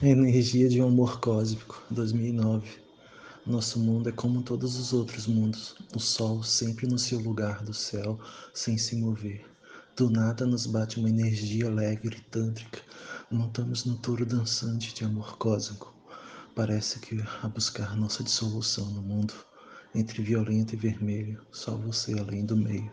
Energia de um amor cósmico, 2009. Nosso mundo é como todos os outros mundos. O sol sempre no seu lugar do céu, sem se mover. Do nada nos bate uma energia alegre e tântrica. Montamos no touro dançante de amor cósmico. Parece que a buscar nossa dissolução no mundo. Entre violento e vermelho, só você além do meio.